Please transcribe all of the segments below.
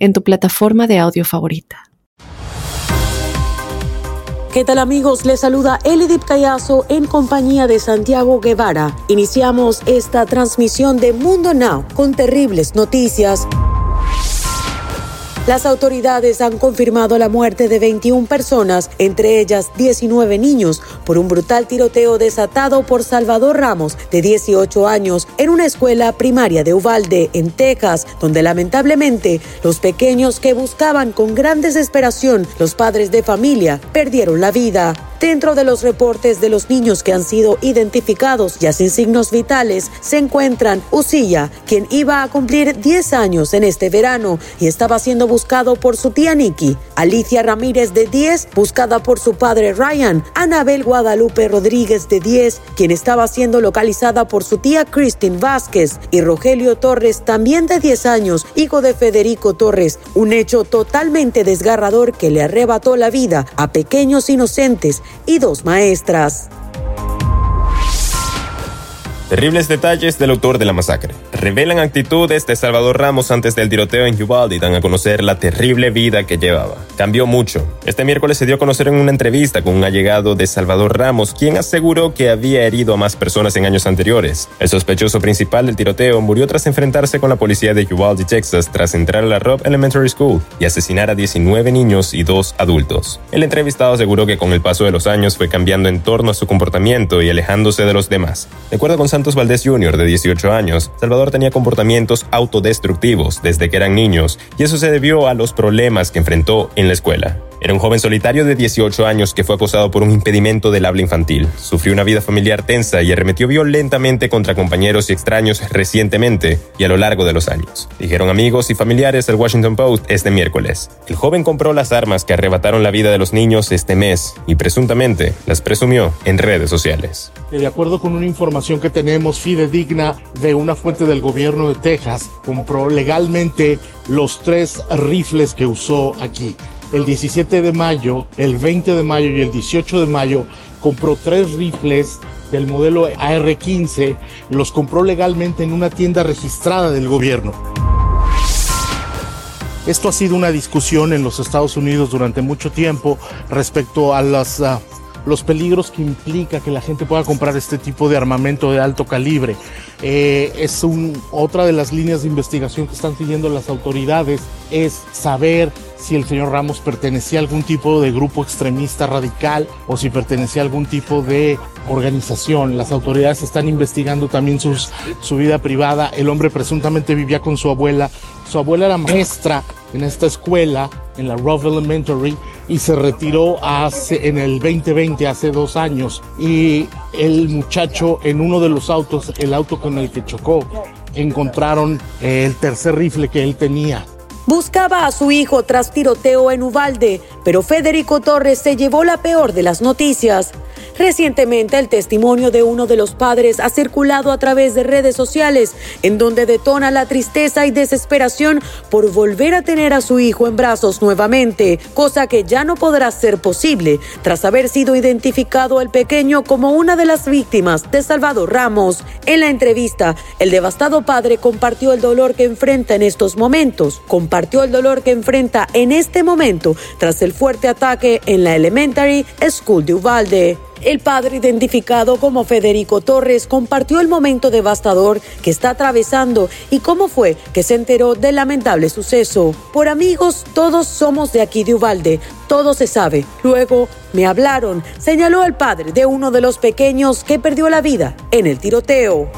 en tu plataforma de audio favorita. ¿Qué tal amigos? Les saluda Elidip Callazo en compañía de Santiago Guevara. Iniciamos esta transmisión de Mundo Now con terribles noticias. Las autoridades han confirmado la muerte de 21 personas, entre ellas 19 niños, por un brutal tiroteo desatado por Salvador Ramos, de 18 años, en una escuela primaria de Uvalde, en Texas, donde lamentablemente los pequeños que buscaban con gran desesperación los padres de familia perdieron la vida. Dentro de los reportes de los niños que han sido identificados ya sin signos vitales, se encuentran Usilla, quien iba a cumplir 10 años en este verano y estaba siendo buscado por su tía Nikki, Alicia Ramírez de 10, buscada por su padre Ryan, Anabel Guadalupe Rodríguez de 10, quien estaba siendo localizada por su tía Christine Vázquez, y Rogelio Torres, también de 10 años, hijo de Federico Torres, un hecho totalmente desgarrador que le arrebató la vida a pequeños inocentes y dos maestras. Terribles detalles del autor de la masacre. Revelan actitudes de Salvador Ramos antes del tiroteo en Uvalde y dan a conocer la terrible vida que llevaba. Cambió mucho. Este miércoles se dio a conocer en una entrevista con un allegado de Salvador Ramos, quien aseguró que había herido a más personas en años anteriores. El sospechoso principal del tiroteo murió tras enfrentarse con la policía de Uvalde, Texas, tras entrar a la Robb Elementary School y asesinar a 19 niños y dos adultos. El entrevistado aseguró que con el paso de los años fue cambiando en torno a su comportamiento y alejándose de los demás. De acuerdo con Santos Valdés Jr., de 18 años, Salvador tenía comportamientos autodestructivos desde que eran niños, y eso se debió a los problemas que enfrentó en la escuela. Era un joven solitario de 18 años que fue acosado por un impedimento del habla infantil. Sufrió una vida familiar tensa y arremetió violentamente contra compañeros y extraños recientemente y a lo largo de los años. Dijeron amigos y familiares del Washington Post este miércoles. El joven compró las armas que arrebataron la vida de los niños este mes y presuntamente las presumió en redes sociales. De acuerdo con una información que tenemos fidedigna de una fuente del gobierno de Texas, compró legalmente los tres rifles que usó aquí el 17 de mayo, el 20 de mayo y el 18 de mayo compró tres rifles del modelo AR-15, los compró legalmente en una tienda registrada del gobierno. Esto ha sido una discusión en los Estados Unidos durante mucho tiempo respecto a las, ah, los peligros que implica que la gente pueda comprar este tipo de armamento de alto calibre. Eh, es un, otra de las líneas de investigación que están siguiendo las autoridades, es saber si el señor Ramos pertenecía a algún tipo de grupo extremista radical o si pertenecía a algún tipo de organización. Las autoridades están investigando también su vida privada. El hombre presuntamente vivía con su abuela. Su abuela era maestra en esta escuela, en la Rove Elementary, y se retiró hace, en el 2020, hace dos años. Y el muchacho en uno de los autos, el auto con el que chocó, encontraron el tercer rifle que él tenía Buscaba a su hijo tras tiroteo en Uvalde, pero Federico Torres se llevó la peor de las noticias. Recientemente el testimonio de uno de los padres ha circulado a través de redes sociales, en donde detona la tristeza y desesperación por volver a tener a su hijo en brazos nuevamente, cosa que ya no podrá ser posible tras haber sido identificado el pequeño como una de las víctimas de Salvador Ramos. En la entrevista, el devastado padre compartió el dolor que enfrenta en estos momentos, compartió el dolor que enfrenta en este momento tras el fuerte ataque en la Elementary School de Uvalde. El padre, identificado como Federico Torres, compartió el momento devastador que está atravesando y cómo fue que se enteró del lamentable suceso. Por amigos, todos somos de aquí de Ubalde, todo se sabe. Luego me hablaron, señaló el padre de uno de los pequeños que perdió la vida en el tiroteo.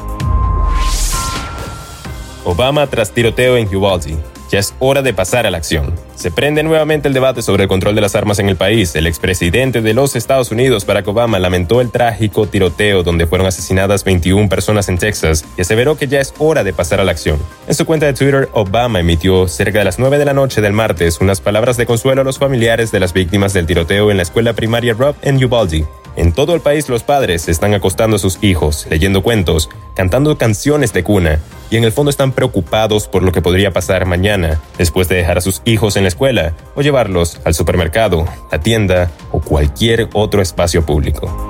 Obama tras tiroteo en Uvalde. ya es hora de pasar a la acción. Se prende nuevamente el debate sobre el control de las armas en el país. El expresidente de los Estados Unidos, Barack Obama, lamentó el trágico tiroteo donde fueron asesinadas 21 personas en Texas y aseveró que ya es hora de pasar a la acción. En su cuenta de Twitter, Obama emitió cerca de las 9 de la noche del martes unas palabras de consuelo a los familiares de las víctimas del tiroteo en la escuela primaria Rob en Uvalde. En todo el país los padres están acostando a sus hijos, leyendo cuentos, cantando canciones de cuna, y en el fondo están preocupados por lo que podría pasar mañana, después de dejar a sus hijos en la escuela o llevarlos al supermercado, la tienda o cualquier otro espacio público.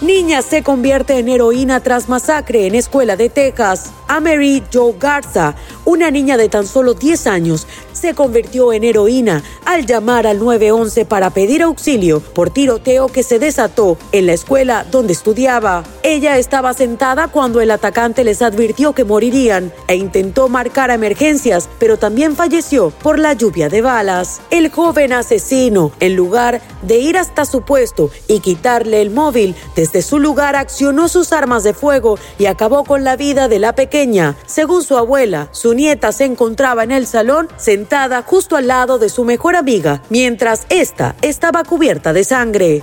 Niña se convierte en heroína tras masacre en escuela de Texas. A Mary Jo Garza, una niña de tan solo 10 años, se convirtió en heroína al llamar al 911 para pedir auxilio por tiroteo que se desató en la escuela donde estudiaba. Ella estaba sentada cuando el atacante les advirtió que morirían e intentó marcar emergencias, pero también falleció por la lluvia de balas. El joven asesino, en lugar de ir hasta su puesto y quitarle el móvil, desde su lugar accionó sus armas de fuego y acabó con la vida de la pequeña. Según su abuela, su nieta se encontraba en el salón sentada justo al lado de su mejor amiga, mientras esta estaba cubierta de sangre.